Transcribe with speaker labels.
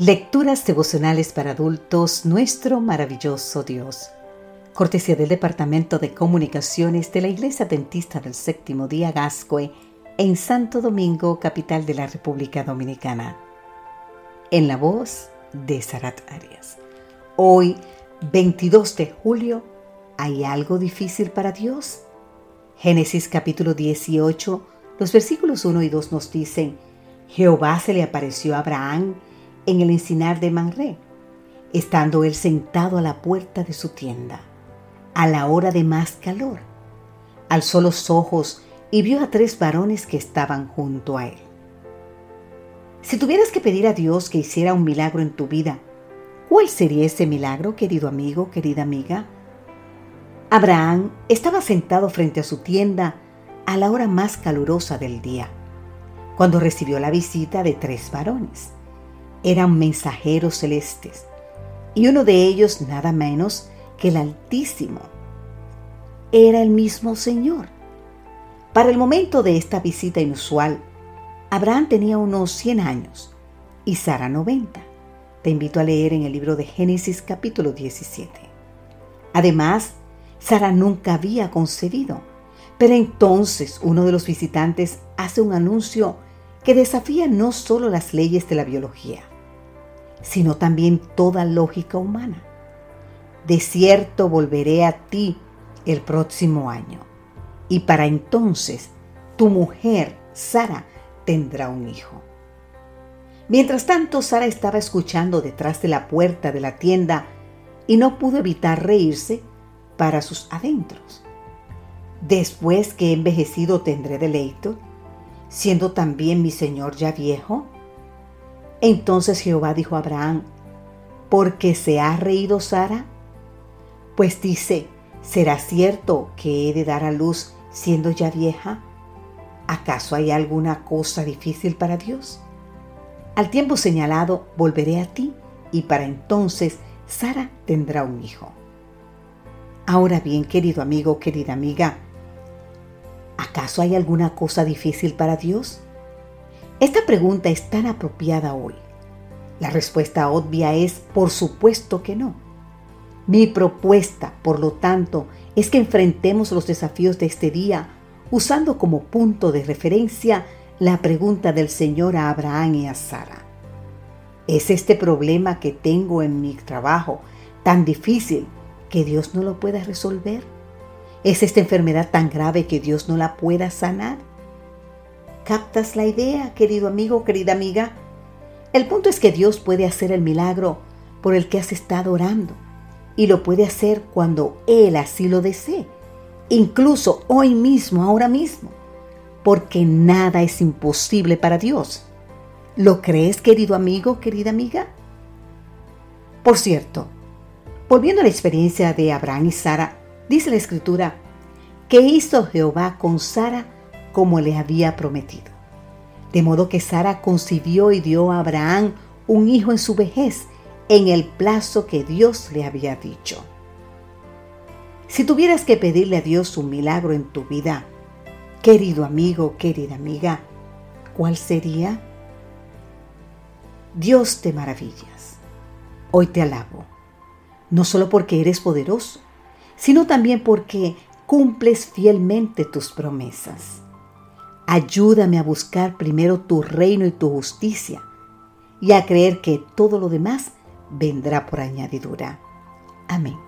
Speaker 1: Lecturas devocionales para adultos, nuestro maravilloso Dios. Cortesía del Departamento de Comunicaciones de la Iglesia Dentista del Séptimo Día Gascoe en Santo Domingo, capital de la República Dominicana. En la voz de Sarat Arias. Hoy, 22 de julio, ¿hay algo difícil para Dios? Génesis capítulo 18, los versículos 1 y 2 nos dicen, Jehová se le apareció a Abraham en el encinar de Manré, estando él sentado a la puerta de su tienda, a la hora de más calor. Alzó los ojos y vio a tres varones que estaban junto a él. Si tuvieras que pedir a Dios que hiciera un milagro en tu vida, ¿cuál sería ese milagro, querido amigo, querida amiga? Abraham estaba sentado frente a su tienda a la hora más calurosa del día, cuando recibió la visita de tres varones eran mensajeros celestes, y uno de ellos nada menos que el Altísimo. Era el mismo Señor. Para el momento de esta visita inusual, Abraham tenía unos 100 años y Sara 90. Te invito a leer en el libro de Génesis capítulo 17. Además, Sara nunca había concebido, pero entonces uno de los visitantes hace un anuncio que desafía no solo las leyes de la biología, sino también toda lógica humana. De cierto volveré a ti el próximo año, y para entonces tu mujer, Sara, tendrá un hijo. Mientras tanto, Sara estaba escuchando detrás de la puerta de la tienda y no pudo evitar reírse para sus adentros. Después que he envejecido tendré deleito, siendo también mi Señor ya viejo. Entonces Jehová dijo a Abraham, ¿por qué se ha reído Sara? Pues dice, ¿será cierto que he de dar a luz siendo ya vieja? ¿Acaso hay alguna cosa difícil para Dios? Al tiempo señalado volveré a ti y para entonces Sara tendrá un hijo. Ahora bien, querido amigo, querida amiga, ¿acaso hay alguna cosa difícil para Dios? Esta pregunta es tan apropiada hoy. La respuesta obvia es por supuesto que no. Mi propuesta, por lo tanto, es que enfrentemos los desafíos de este día usando como punto de referencia la pregunta del Señor a Abraham y a Sara. ¿Es este problema que tengo en mi trabajo tan difícil que Dios no lo pueda resolver? ¿Es esta enfermedad tan grave que Dios no la pueda sanar? ¿Captas la idea, querido amigo, querida amiga? El punto es que Dios puede hacer el milagro por el que has estado orando y lo puede hacer cuando Él así lo desee, incluso hoy mismo, ahora mismo, porque nada es imposible para Dios. ¿Lo crees, querido amigo, querida amiga? Por cierto, volviendo a la experiencia de Abraham y Sara, dice la escritura, que hizo Jehová con Sara como le había prometido. De modo que Sara concibió y dio a Abraham un hijo en su vejez, en el plazo que Dios le había dicho. Si tuvieras que pedirle a Dios un milagro en tu vida, querido amigo, querida amiga, ¿cuál sería? Dios te maravillas. Hoy te alabo, no solo porque eres poderoso, sino también porque cumples fielmente tus promesas. Ayúdame a buscar primero tu reino y tu justicia y a creer que todo lo demás vendrá por añadidura. Amén.